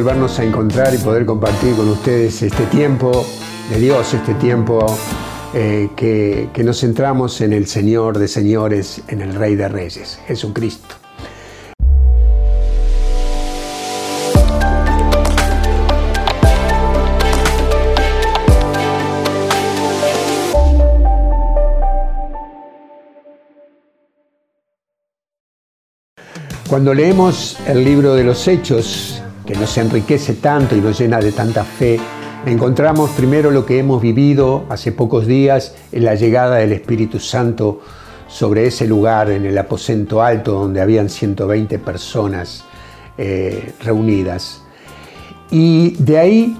volvernos a encontrar y poder compartir con ustedes este tiempo de Dios, este tiempo eh, que, que nos centramos en el Señor de señores, en el Rey de Reyes, Jesucristo. Cuando leemos el libro de los Hechos, que nos enriquece tanto y nos llena de tanta fe, encontramos primero lo que hemos vivido hace pocos días en la llegada del Espíritu Santo sobre ese lugar, en el aposento alto, donde habían 120 personas eh, reunidas. Y de ahí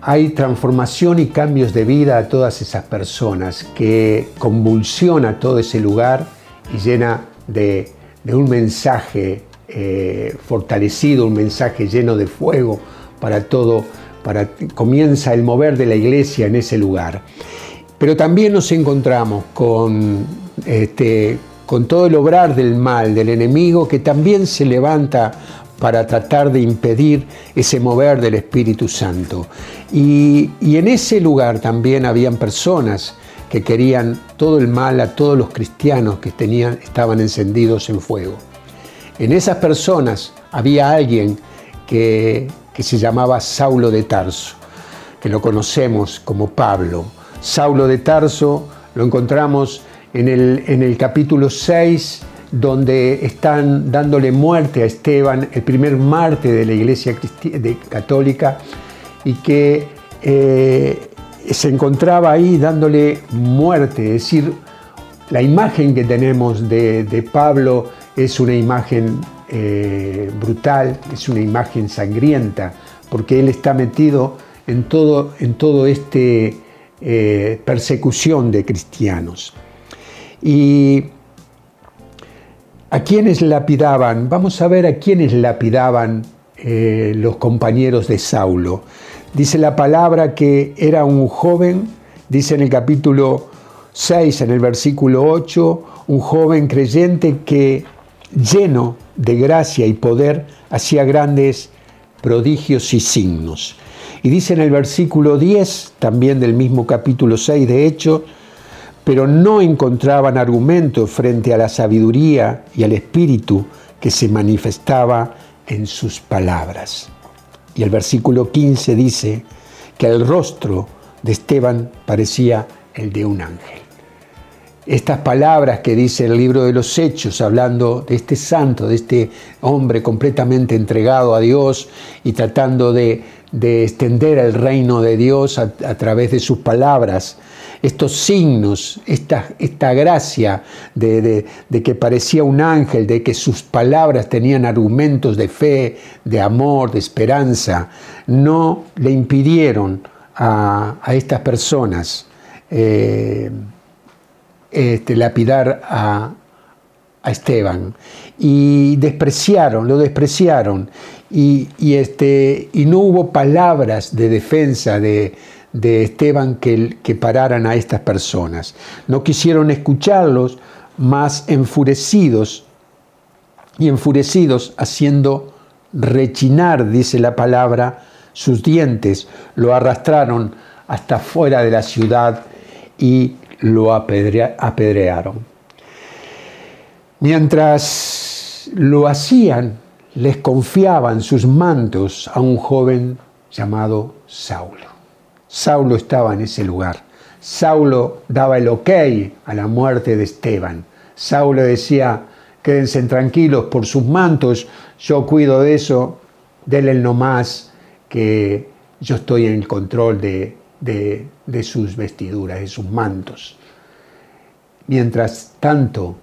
hay transformación y cambios de vida a todas esas personas, que convulsiona todo ese lugar y llena de de un mensaje eh, fortalecido, un mensaje lleno de fuego para todo, para comienza el mover de la iglesia en ese lugar. Pero también nos encontramos con, este, con todo el obrar del mal, del enemigo, que también se levanta para tratar de impedir ese mover del Espíritu Santo. Y, y en ese lugar también habían personas que querían todo el mal a todos los cristianos que tenían, estaban encendidos en fuego. En esas personas había alguien que, se llamaba Saulo de Tarso, que lo conocemos como Pablo. Saulo de Tarso lo encontramos en el, en el capítulo 6, donde están dándole muerte a Esteban, el primer mártir de la iglesia católica, y que eh, se encontraba ahí dándole muerte, es decir, la imagen que tenemos de, Pablo es una imagen eh, brutal, es una imagen sangrienta, porque él está metido en todo, en todo este eh, persecución de cristianos. Y a quienes lapidaban, vamos a ver a quienes lapidaban eh, los compañeros de Saulo. Dice la palabra que era un joven, dice en el capítulo 6, en el versículo 8, un joven creyente que lleno de gracia y poder hacía grandes prodigios y signos. Y dice en el versículo 10, también del mismo capítulo 6 de Hechos, pero no encontraban argumentos frente a la sabiduría y al espíritu que se manifestaba en sus palabras. Y el versículo 15 dice que el rostro de Esteban parecía el de un ángel. Estas palabras que dice el libro de los Hechos, hablando de este santo, de este hombre completamente entregado a Dios y tratando de, extender el reino de Dios a través de sus palabras, estos signos, esta, esta gracia de, que parecía un ángel, de que sus palabras tenían argumentos de fe, de amor, de esperanza, no le impidieron a, estas personas eh, este, lapidar a, Esteban. Y despreciaron, lo despreciaron. Y, este, y no hubo palabras de defensa de, Esteban que, que pararan a estas personas. No quisieron escucharlos, más enfurecidos y enfurecidos haciendo rechinar, dice la palabra, sus dientes, lo arrastraron hasta fuera de la ciudad y lo apedrearon. Mientras lo hacían, les confiaban sus mantos a un joven llamado Saulo. Saulo estaba en ese lugar. Saulo daba el ok a la muerte de Esteban. Saulo decía, quédense tranquilos por sus mantos, yo cuido de eso, denle el nomás que yo estoy en el control de, sus vestiduras, de sus mantos. Mientras tanto,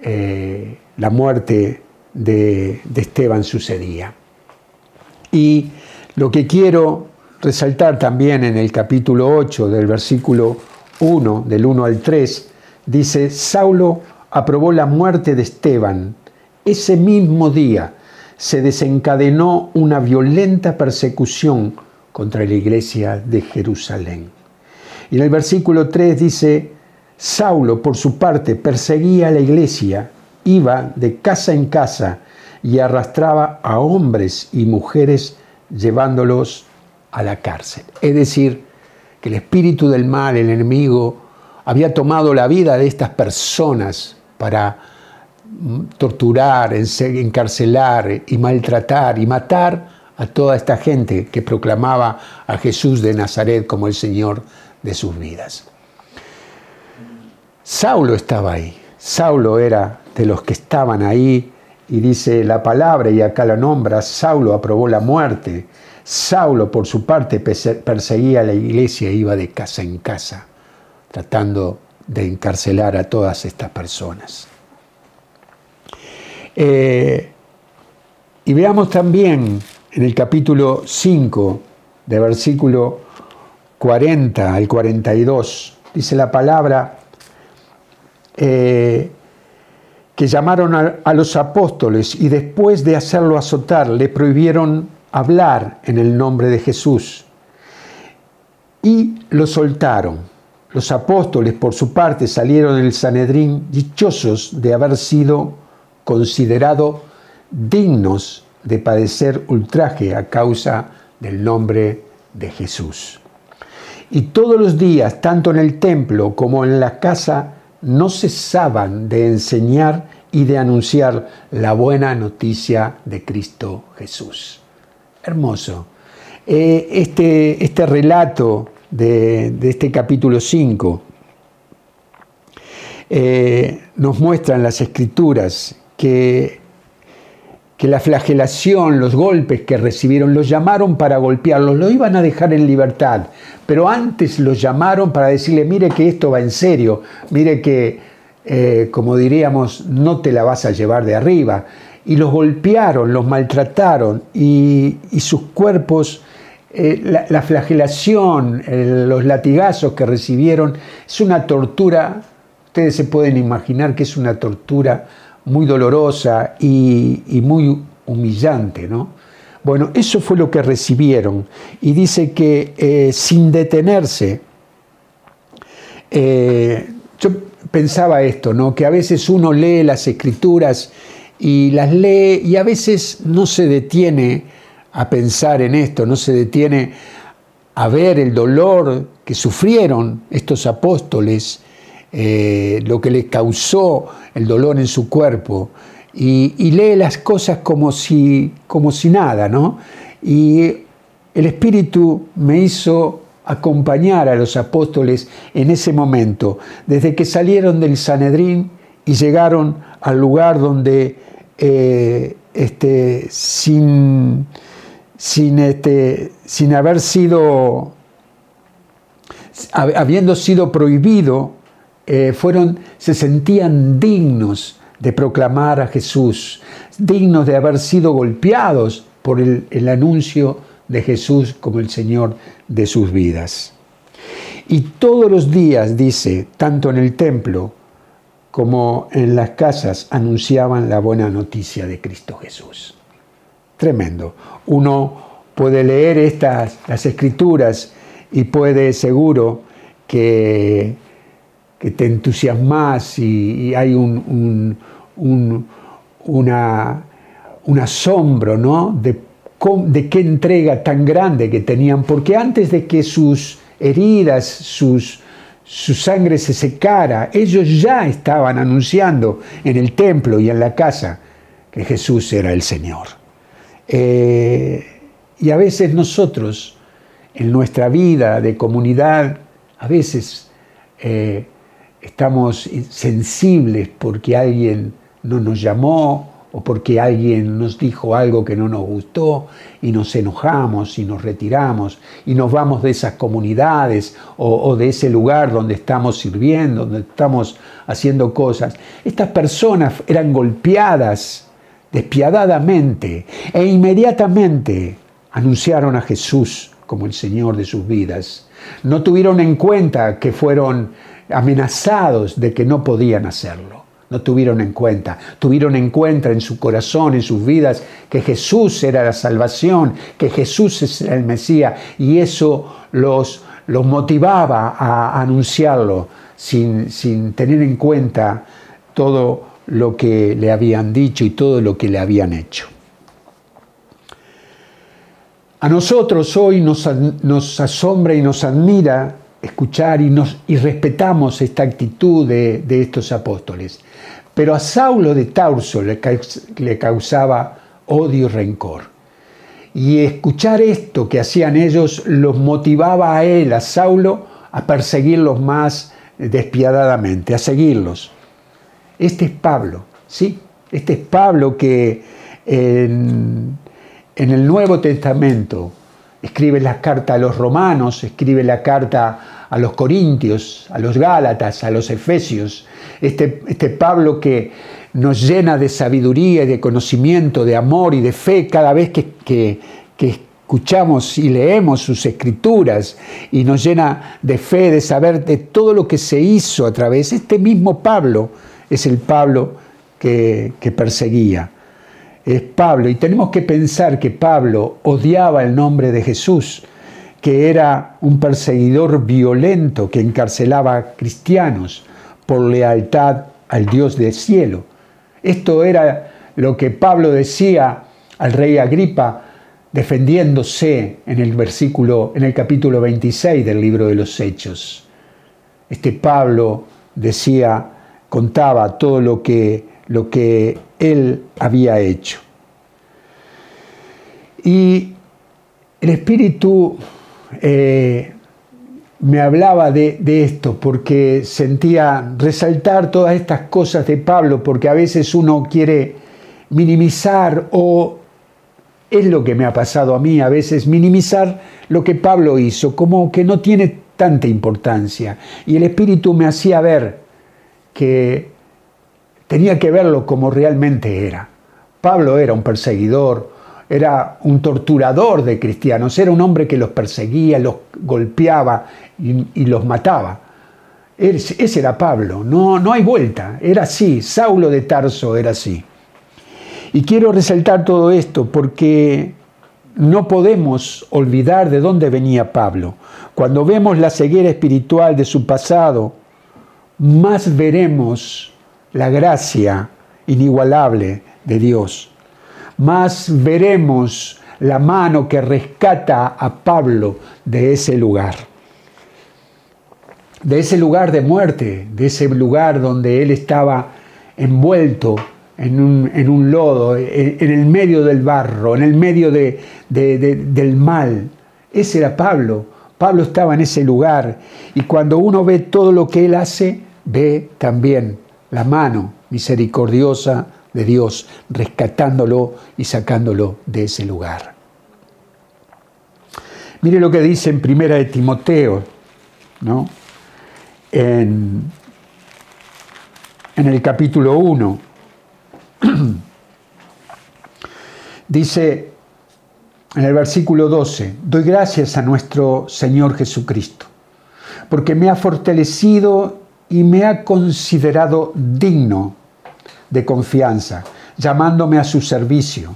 eh, la muerte de, de Esteban sucedía. Y lo que quiero resaltar también en el capítulo 8 del versículo 1, del 1 al 3, dice, Saulo aprobó la muerte de Esteban. Ese mismo día se desencadenó una violenta persecución contra la iglesia de Jerusalén. Y en el versículo 3 dice, Saulo por su parte perseguía a la iglesia, iba de casa en casa y arrastraba a hombres y mujeres llevándolos a la cárcel. Es decir, que el espíritu del mal, el enemigo, había tomado la vida de estas personas para torturar, encarcelar y maltratar y matar a toda esta gente que proclamaba a Jesús de Nazaret como el Señor de sus vidas. Saulo estaba ahí, Saulo era de los que estaban ahí y dice la palabra y acá la nombra, Saulo aprobó la muerte, Saulo por su parte perseguía a la iglesia e iba de casa en casa tratando de encarcelar a todas estas personas. Eh, y veamos también en el capítulo 5, de versículo 40 al 42, dice la palabra eh, que llamaron a, los apóstoles y después de hacerlo azotar le prohibieron hablar en el nombre de Jesús y lo soltaron. Los apóstoles, por su parte, salieron del Sanedrín dichosos de haber sido considerados dignos de padecer ultraje a causa del nombre de Jesús. Y todos los días, tanto en el templo como en la casa, no cesaban de enseñar y de anunciar la buena noticia de Cristo Jesús. Hermoso. Eh, este, este relato de, este capítulo 5 eh, nos muestra en las escrituras que que la flagelación, los golpes que recibieron, los llamaron para golpearlos, lo iban a dejar en libertad, pero antes los llamaron para decirle, mire que esto va en serio, mire que, eh, como diríamos, no te la vas a llevar de arriba. Y los golpearon, los maltrataron y, sus cuerpos, eh, la, flagelación, los latigazos que recibieron, es una tortura, ustedes se pueden imaginar que es una tortura muy dolorosa y, muy humillante, ¿no? Bueno, eso fue lo que recibieron. Y dice que eh, sin detenerse, eh, yo pensaba esto, ¿no? Que a veces uno lee las escrituras y las lee y a veces no se detiene a pensar en esto, no se detiene a ver el dolor que sufrieron estos apóstoles eh, lo que le causó el dolor en su cuerpo, y, lee las cosas como si, como si nada, ¿no? Y el Espíritu me hizo acompañar a los apóstoles en ese momento, desde que salieron del Sanedrín y llegaron al lugar donde, eh, este, sin, sin, este, sin haber sido, habiendo sido prohibido eh, fueron, se sentían dignos de proclamar a Jesús, dignos de haber sido golpeados por el, el anuncio de Jesús como el Señor de sus vidas. Y todos los días, dice, tanto en el templo como en las casas, anunciaban la buena noticia de Cristo Jesús. Tremendo. Uno puede leer estas, las escrituras y puede seguro que que te entusiasmas y, hay un, una, un, asombro ¿no? de, de qué entrega tan grande que tenían, porque antes de que sus heridas, sus, su sangre se secara, ellos ya estaban anunciando en el templo y en la casa que Jesús era el Señor. Eh, y a veces nosotros, en nuestra vida de comunidad, a veces eh, estamos sensibles porque alguien no nos llamó o porque alguien nos dijo algo que no nos gustó y nos enojamos y nos retiramos y nos vamos de esas comunidades o, de ese lugar donde estamos sirviendo, donde estamos haciendo cosas. Estas personas eran golpeadas despiadadamente e inmediatamente anunciaron a Jesús como el Señor de sus vidas. No tuvieron en cuenta que fueron amenazados de que no podían hacerlo. No tuvieron en cuenta, tuvieron en cuenta en su corazón, en sus vidas, que Jesús era la salvación, que Jesús es el Mesías, y eso los, los motivaba a anunciarlo sin, sin tener en cuenta todo lo que le habían dicho y todo lo que le habían hecho. A nosotros hoy nos, asombra y nos admira escuchar y, nos, y respetamos esta actitud de, estos apóstoles. Pero a Saulo de Tarso le, le causaba odio y rencor. Y escuchar esto que hacían ellos los motivaba a él, a Saulo, a perseguirlos más despiadadamente, a seguirlos. Este es Pablo, ¿sí? Este es Pablo que en, el Nuevo Testamento escribe la carta a los romanos, escribe la carta a los corintios, a los gálatas, a los efesios. Este, este Pablo que nos llena de sabiduría y de conocimiento, de amor y de fe cada vez que, escuchamos y leemos sus escrituras y nos llena de fe, de saber de todo lo que se hizo a través. Este mismo Pablo es el Pablo que perseguía. Es Pablo, y tenemos que pensar que Pablo odiaba el nombre de Jesús, que era un perseguidor violento que encarcelaba a cristianos por lealtad al Dios del cielo. Esto era lo que Pablo decía al rey Agripa defendiéndose en el versículo en el capítulo 26 del libro de los Hechos. Este Pablo decía, contaba todo lo que lo que él había hecho. Y el Espíritu eh, me hablaba de, esto porque sentía resaltar todas estas cosas de Pablo, porque a veces uno quiere minimizar o es lo que me ha pasado a mí a veces, minimizar lo que Pablo hizo, como que no tiene tanta importancia. Y el Espíritu me hacía ver que tenía que verlo como realmente era. Pablo era un perseguidor, era un torturador de cristianos, era un hombre que los perseguía, los golpeaba y, los mataba. Ese era Pablo, no, no hay vuelta, era así, Saulo de Tarso era así. Y quiero resaltar todo esto porque no podemos olvidar de dónde venía Pablo. Cuando vemos la ceguera espiritual de su pasado, más veremos la gracia inigualable de Dios más veremos la mano que rescata a Pablo de ese lugar. De ese lugar de muerte, de ese lugar donde él estaba envuelto en un, lodo, en, el medio del barro, en el medio del mal. Ese era Pablo. Pablo estaba en ese lugar y cuando uno ve todo lo que él hace, ve también la mano misericordiosa de Dios, rescatándolo y sacándolo de ese lugar. Mire lo que dice en Primera de Timoteo, ¿no? en, en el capítulo 1. dice en el versículo 12, doy gracias a nuestro Señor Jesucristo, porque me ha fortalecido y me ha considerado digno de confianza, llamándome a su servicio.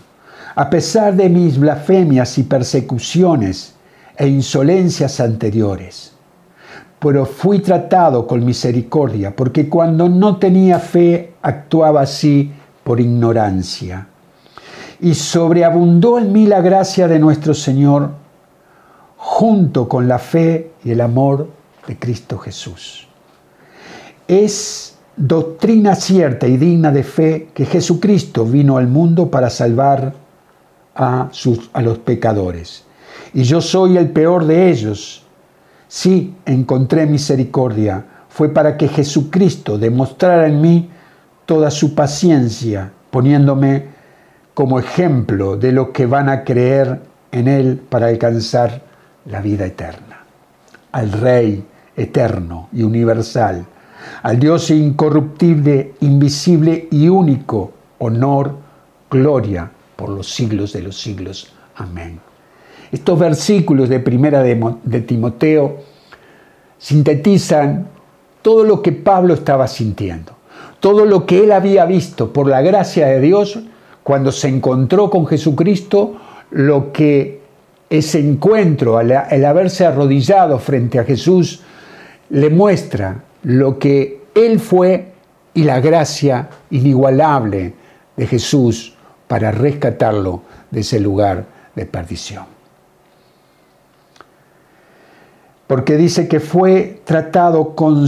A pesar de mis blasfemias y persecuciones e insolencias anteriores. Pero fui tratado con misericordia, porque cuando no tenía fe actuaba así por ignorancia. Y sobreabundó en mí la gracia de nuestro Señor, junto con la fe y el amor de Cristo Jesús. Es doctrina cierta y digna de fe que Jesucristo vino al mundo para salvar a, sus, a los pecadores. Y yo soy el peor de ellos. Sí, encontré misericordia. Fue para que Jesucristo demostrara en mí toda su paciencia, poniéndome como ejemplo de los que van a creer en Él para alcanzar la vida eterna. Al Rey eterno y universal al Dios incorruptible, invisible y único, honor, gloria por los siglos de los siglos. Amén. Estos versículos de primera de, Timoteo sintetizan todo lo que Pablo estaba sintiendo, todo lo que él había visto por la gracia de Dios cuando se encontró con Jesucristo, lo que ese encuentro, el haberse arrodillado frente a Jesús, le muestra lo que él fue y la gracia inigualable de Jesús para rescatarlo de ese lugar de perdición. Porque dice que fue tratado con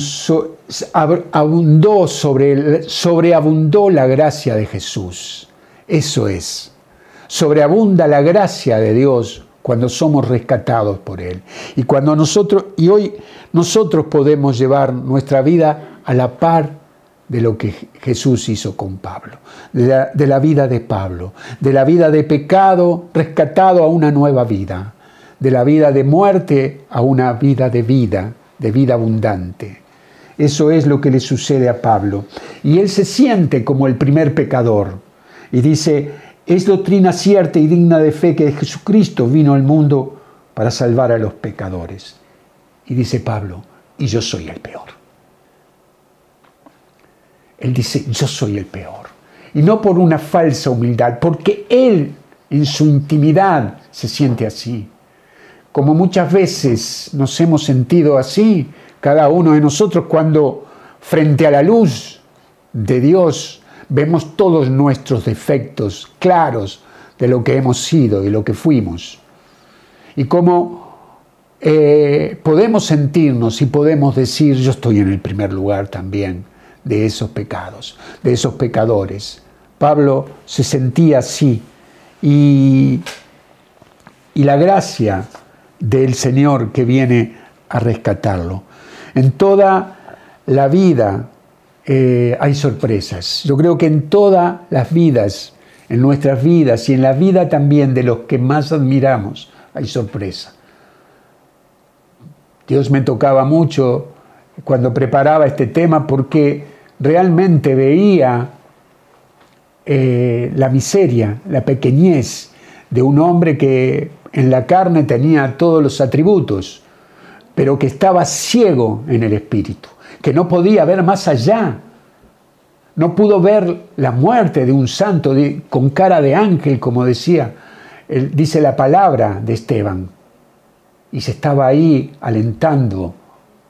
abundó sobre sobreabundó la gracia de Jesús. Eso es. Sobreabunda la gracia de Dios cuando somos rescatados por él. Y cuando nosotros y hoy nosotros podemos llevar nuestra vida a la par de lo que Jesús hizo con Pablo, de la, vida de Pablo, de la vida de pecado rescatado a una nueva vida, de la vida de muerte a una vida de vida, de vida abundante. Eso es lo que le sucede a Pablo. Y él se siente como el primer pecador. Y dice, es doctrina cierta y digna de fe que Jesucristo vino al mundo para salvar a los pecadores. Y dice Pablo, y yo soy el peor. Él dice, yo soy el peor. Y no por una falsa humildad, porque Él en su intimidad se siente así. Como muchas veces nos hemos sentido así, cada uno de nosotros, cuando frente a la luz de Dios vemos todos nuestros defectos claros de lo que hemos sido y lo que fuimos. Y cómo eh, podemos sentirnos y podemos decir, yo estoy en el primer lugar también de esos pecados, de esos pecadores. Pablo se sentía así y, y la gracia del Señor que viene a rescatarlo. En toda la vida eh, hay sorpresas. Yo creo que en todas las vidas, en nuestras vidas y en la vida también de los que más admiramos, hay sorpresa. Dios me tocaba mucho cuando preparaba este tema porque realmente veía eh, la miseria, la pequeñez de un hombre que en la carne tenía todos los atributos, pero que estaba ciego en el espíritu, que no podía ver más allá. No pudo ver la muerte de un santo con cara de ángel, como decía, dice la palabra de Esteban. Y se estaba ahí alentando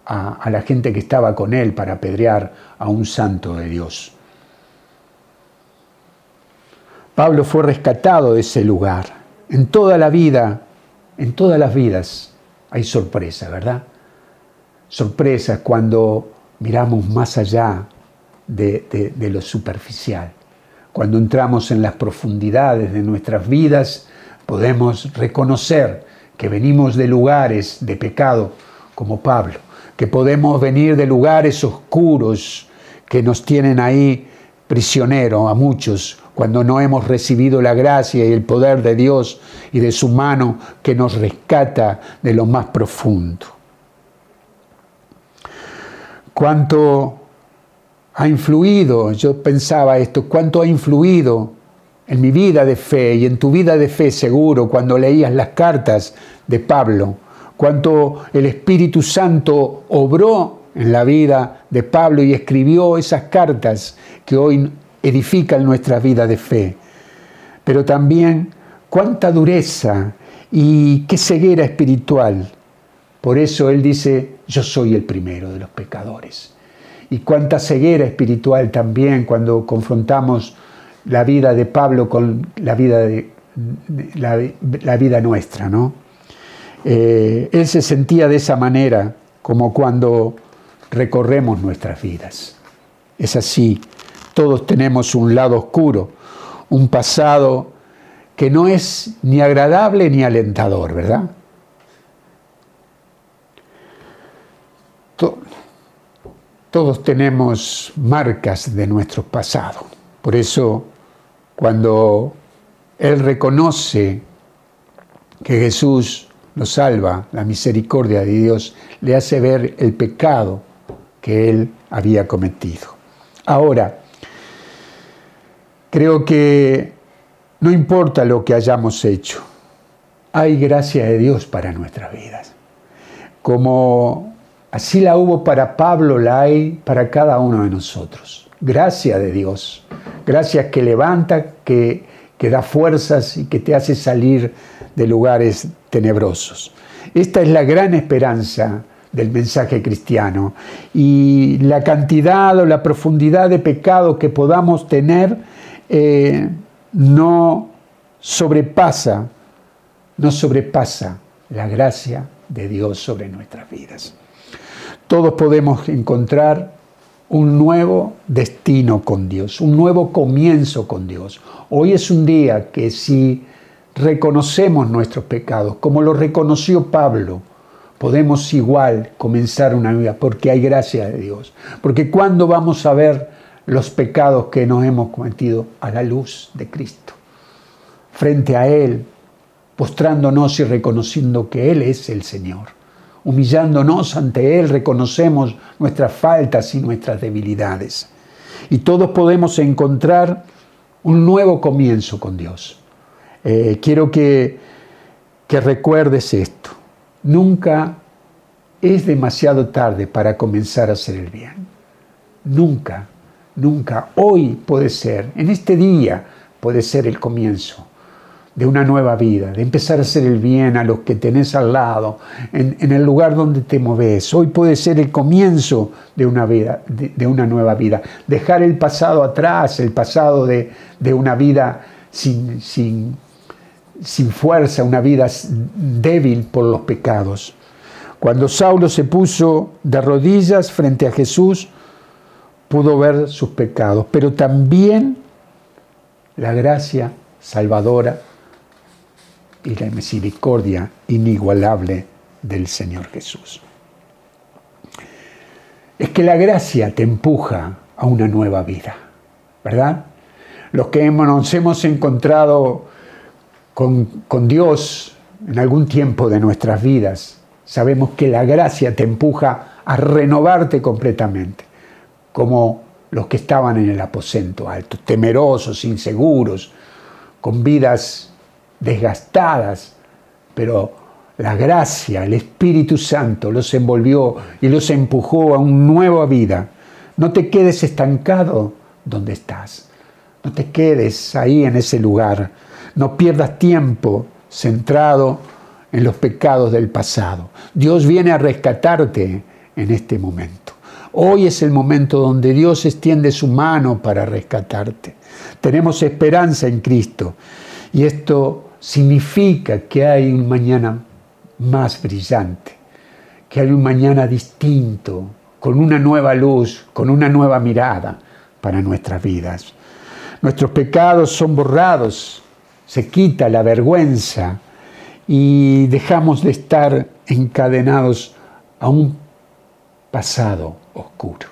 a, la gente que estaba con él para apedrear a un santo de Dios. Pablo fue rescatado de ese lugar. En toda la vida, en todas las vidas hay sorpresa, ¿verdad? Sorpresas cuando miramos más allá de, lo superficial. Cuando entramos en las profundidades de nuestras vidas, podemos reconocer que venimos de lugares de pecado como Pablo que podemos venir de lugares oscuros que nos tienen ahí prisioneros a muchos cuando no hemos recibido la gracia y el poder de Dios y de su mano que nos rescata de lo más profundo. Cuánto ha influido, yo pensaba esto, cuánto ha influido en mi vida de fe y en tu vida de fe seguro cuando leías las cartas de Pablo cuánto el Espíritu Santo obró en la vida de Pablo y escribió esas cartas que hoy edifican nuestra vida de fe. Pero también cuánta dureza y qué ceguera espiritual. Por eso Él dice, yo soy el primero de los pecadores. Y cuánta ceguera espiritual también cuando confrontamos la vida de Pablo con la vida, de, la, vida nuestra, ¿no? Eh, él se sentía de esa manera, como cuando recorremos nuestras vidas. Es así, todos tenemos un lado oscuro, un pasado que no es ni agradable ni alentador, ¿verdad? Todos tenemos marcas de nuestro pasado. Por eso, cuando Él reconoce que Jesús lo salva, la misericordia de Dios le hace ver el pecado que él había cometido. Ahora, creo que no importa lo que hayamos hecho, hay gracia de Dios para nuestras vidas. Como así la hubo para Pablo, la hay para cada uno de nosotros. Gracia de Dios. Gracias que levanta, que, da fuerzas y que te hace salir de lugares tenebrosos. Esta es la gran esperanza del mensaje cristiano. Y la cantidad o la profundidad de pecado que podamos tener eh, no sobrepasa, no sobrepasa la gracia de Dios sobre nuestras vidas. Todos podemos encontrar un nuevo destino con Dios, un nuevo comienzo con Dios. Hoy es un día que si reconocemos nuestros pecados, como lo reconoció Pablo, podemos igual comenzar una vida, porque hay gracia de Dios. Porque cuando vamos a ver los pecados que nos hemos cometido a la luz de Cristo, frente a Él, postrándonos y reconociendo que Él es el Señor. Humillándonos ante Él, reconocemos nuestras faltas y nuestras debilidades. Y todos podemos encontrar un nuevo comienzo con Dios. Eh, quiero que, que recuerdes esto. Nunca es demasiado tarde para comenzar a hacer el bien. Nunca, nunca. Hoy puede ser, en este día puede ser el comienzo de una nueva vida, de empezar a hacer el bien a los que tenés al lado, en, el lugar donde te moves. Hoy puede ser el comienzo de una, vida, de, una nueva vida. Dejar el pasado atrás, el pasado de, una vida sin, sin, sin fuerza, una vida débil por los pecados. Cuando Saulo se puso de rodillas frente a Jesús, pudo ver sus pecados, pero también la gracia salvadora y la misericordia inigualable del Señor Jesús. Es que la gracia te empuja a una nueva vida, ¿verdad? Los que nos hemos encontrado con, con Dios en algún tiempo de nuestras vidas, sabemos que la gracia te empuja a renovarte completamente, como los que estaban en el aposento alto, temerosos, inseguros, con vidas desgastadas, pero la gracia, el Espíritu Santo los envolvió y los empujó a una nueva vida. No te quedes estancado donde estás. No te quedes ahí en ese lugar. No pierdas tiempo centrado en los pecados del pasado. Dios viene a rescatarte en este momento. Hoy es el momento donde Dios extiende su mano para rescatarte. Tenemos esperanza en Cristo y esto significa que hay un mañana más brillante, que hay un mañana distinto, con una nueva luz, con una nueva mirada para nuestras vidas. Nuestros pecados son borrados, se quita la vergüenza y dejamos de estar encadenados a un pasado oscuro.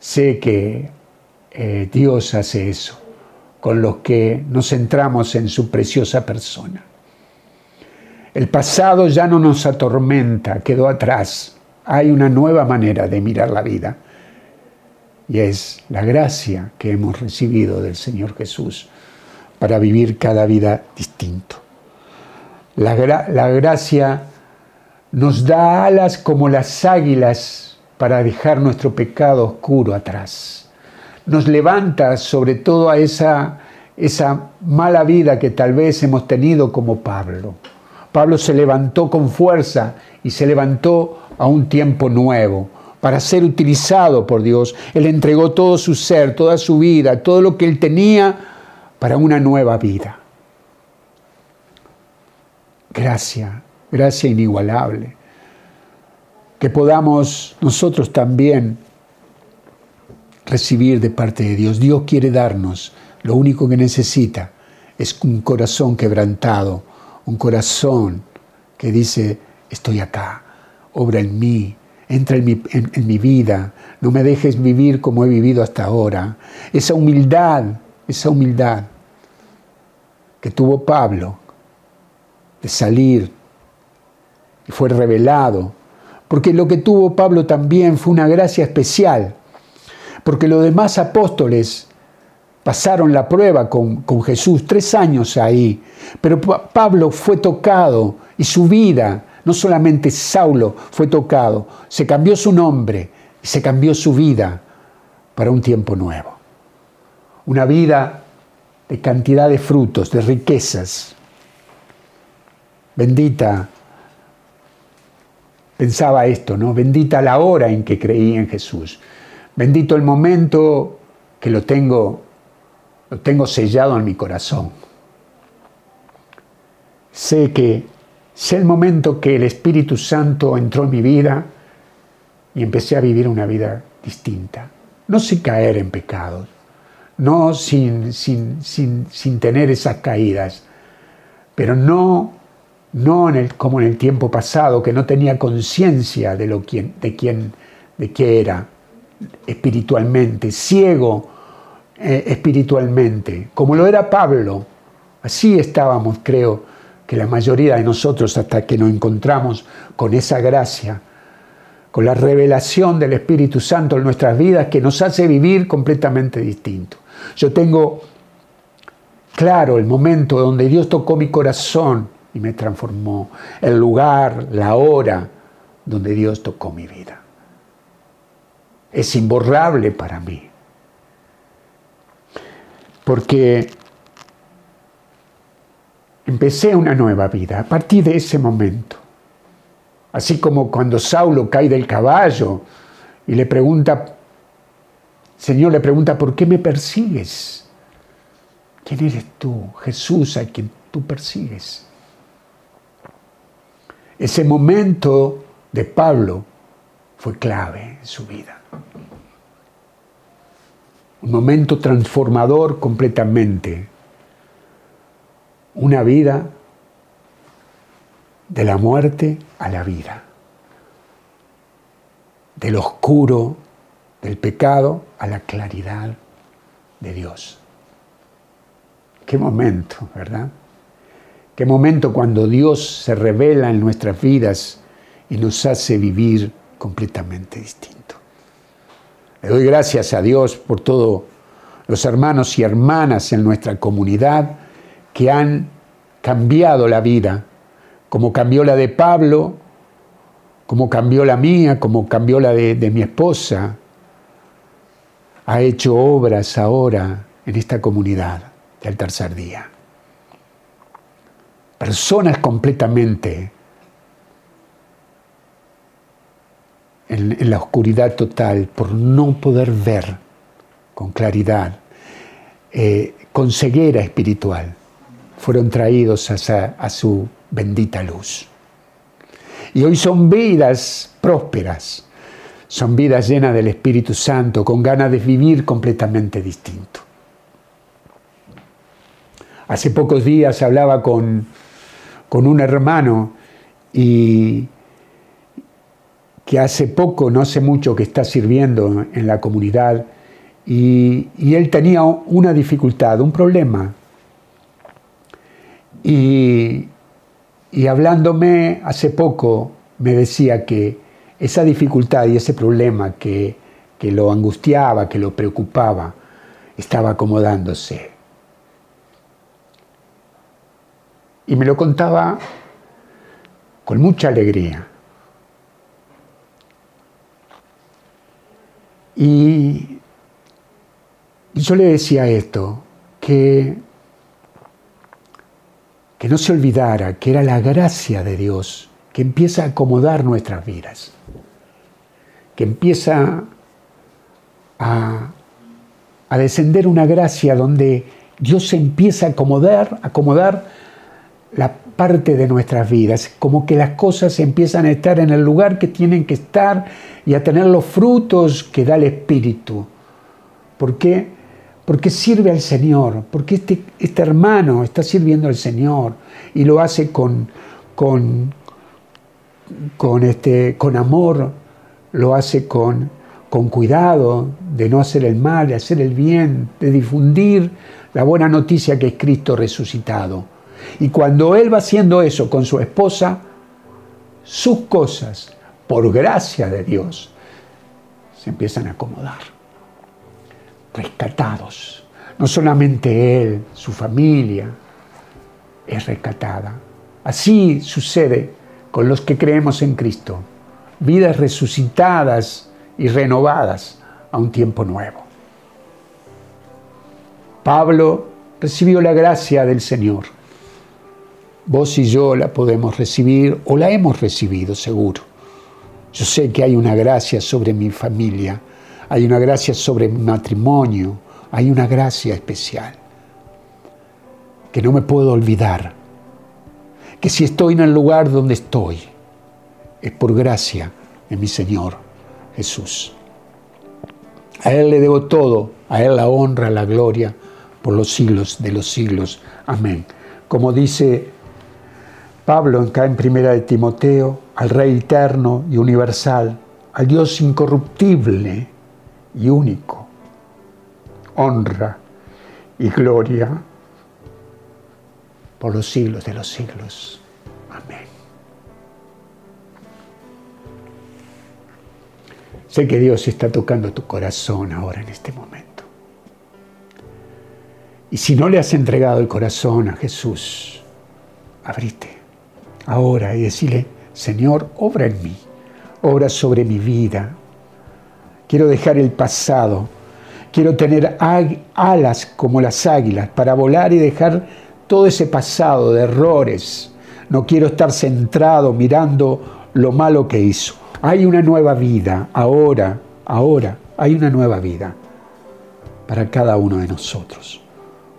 Sé que eh, Dios hace eso con los que nos centramos en su preciosa persona. El pasado ya no nos atormenta, quedó atrás. Hay una nueva manera de mirar la vida y es la gracia que hemos recibido del Señor Jesús para vivir cada vida distinto. La, la gracia nos da alas como las águilas para dejar nuestro pecado oscuro atrás nos levanta sobre todo a esa, esa mala vida que tal vez hemos tenido como Pablo. Pablo se levantó con fuerza y se levantó a un tiempo nuevo para ser utilizado por Dios. Él entregó todo su ser, toda su vida, todo lo que él tenía para una nueva vida. Gracia, gracia inigualable. Que podamos nosotros también recibir de parte de Dios. Dios quiere darnos. Lo único que necesita es un corazón quebrantado, un corazón que dice, estoy acá, obra en mí, entra en mi, en mi, vida, no me dejes vivir como he vivido hasta ahora. Esa humildad, esa humildad que tuvo Pablo de salir y fue revelado, porque lo que tuvo Pablo también fue una gracia especial porque los demás apóstoles pasaron la prueba con, Jesús, tres años ahí, pero Pablo fue tocado y su vida, no solamente Saulo fue tocado, se cambió su nombre y se cambió su vida para un tiempo nuevo. Una vida de cantidad de frutos, de riquezas. Bendita pensaba esto, ¿no? Bendita la hora en que creí en Jesús. Bendito el momento que lo tengo, lo tengo sellado en mi corazón. Sé que sé el momento que el Espíritu Santo entró en mi vida y empecé a vivir una vida distinta. No sin caer en pecados, no sin, sin, sin tener esas caídas, pero no no en el, como en el tiempo pasado, que no tenía conciencia de, lo de quién, de qué era espiritualmente, ciego eh, espiritualmente, como lo era Pablo. Así estábamos, creo, que la mayoría de nosotros hasta que nos encontramos con esa gracia, con la revelación del Espíritu Santo en nuestras vidas que nos hace vivir completamente distinto. Yo tengo claro el momento donde Dios tocó mi corazón y me transformó. El lugar, la hora donde Dios tocó mi vida. Es imborrable para mí. Porque empecé una nueva vida a partir de ese momento. Así como cuando Saulo cae del caballo y le pregunta, Señor le pregunta, ¿por qué me persigues? ¿Quién eres tú? Jesús a quien tú persigues. Ese momento de Pablo fue clave en su vida. Momento transformador completamente. Una vida de la muerte a la vida. Del oscuro, del pecado a la claridad de Dios. Qué momento, ¿verdad? Qué momento cuando Dios se revela en nuestras vidas y nos hace vivir completamente distinto. Le doy gracias a Dios por todos los hermanos y hermanas en nuestra comunidad que han cambiado la vida, como cambió la de Pablo, como cambió la mía, como cambió la de, de mi esposa. Ha hecho obras ahora en esta comunidad del tercer día personas completamente en, la oscuridad total por no poder ver con claridad, eh, con ceguera espiritual, fueron traídos a su bendita luz. Y hoy son vidas prósperas, son vidas llenas del Espíritu Santo, con ganas de vivir completamente distinto. Hace pocos días hablaba con, con un hermano y que hace poco, no hace mucho que está sirviendo en la comunidad y, él tenía una dificultad, un problema. Y, y hablándome hace poco me decía que esa dificultad y ese problema que, que lo angustiaba, que lo preocupaba, estaba acomodándose. Y me lo contaba con mucha alegría. Y yo le decía esto, que, que no se olvidara que era la gracia de Dios que empieza a acomodar nuestras vidas, que empieza a, a descender una gracia donde Dios empieza a acomodar, acomodar la parte de nuestras vidas, como que las cosas empiezan a estar en el lugar que tienen que estar y a tener los frutos que da el Espíritu. ¿Por qué? Porque sirve al Señor, porque este, este hermano está sirviendo al Señor y lo hace con, con, con, este, con amor, lo hace con, con cuidado de no hacer el mal, de hacer el bien, de difundir la buena noticia que es Cristo resucitado. Y cuando él va haciendo eso con su esposa, sus cosas, por gracia de Dios, se empiezan a acomodar, rescatados. No solamente él, su familia es rescatada. Así sucede con los que creemos en Cristo. Vidas resucitadas y renovadas a un tiempo nuevo. Pablo recibió la gracia del Señor Vos y yo la podemos recibir o la hemos recibido seguro. Yo sé que hay una gracia sobre mi familia, hay una gracia sobre mi matrimonio, hay una gracia especial que no me puedo olvidar. Que si estoy en el lugar donde estoy, es por gracia de mi Señor Jesús. A Él le debo todo, a Él la honra, la gloria por los siglos de los siglos. Amén. Como dice Pablo acá en Primera de Timoteo, al Rey eterno y universal, al Dios incorruptible y único, honra y gloria por los siglos de los siglos. Amén. Sé que Dios está tocando tu corazón ahora en este momento. Y si no le has entregado el corazón a Jesús, abrite ahora y decirle, Señor, obra en mí, obra sobre mi vida. Quiero dejar el pasado, quiero tener alas como las águilas para volar y dejar todo ese pasado de errores. No quiero estar centrado mirando lo malo que hizo. Hay una nueva vida, ahora, ahora, hay una nueva vida para cada uno de nosotros,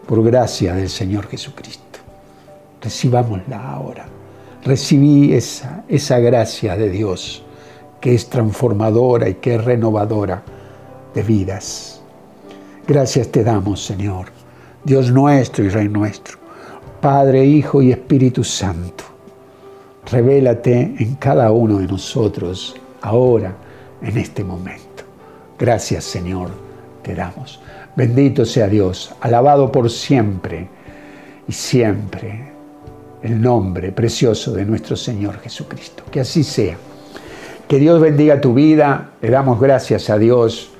por gracia del Señor Jesucristo. Recibámosla ahora recibí esa, esa gracia de Dios que es transformadora y que es renovadora de vidas. Gracias te damos, Señor, Dios nuestro y Rey nuestro, Padre, Hijo y Espíritu Santo. Revélate en cada uno de nosotros ahora, en este momento. Gracias, Señor, te damos. Bendito sea Dios, alabado por siempre y siempre el nombre precioso de nuestro Señor Jesucristo. Que así sea. Que Dios bendiga tu vida. Le damos gracias a Dios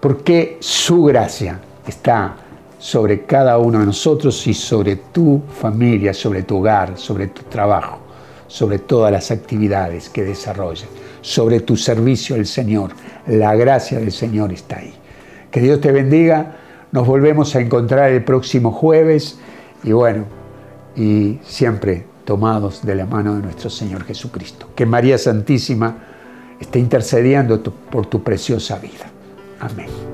porque su gracia está sobre cada uno de nosotros y sobre tu familia, sobre tu hogar, sobre tu trabajo, sobre todas las actividades que desarrollas, sobre tu servicio al Señor. La gracia del Señor está ahí. Que Dios te bendiga. Nos volvemos a encontrar el próximo jueves y bueno, y siempre tomados de la mano de nuestro Señor Jesucristo. Que María Santísima esté intercediendo por tu preciosa vida. Amén.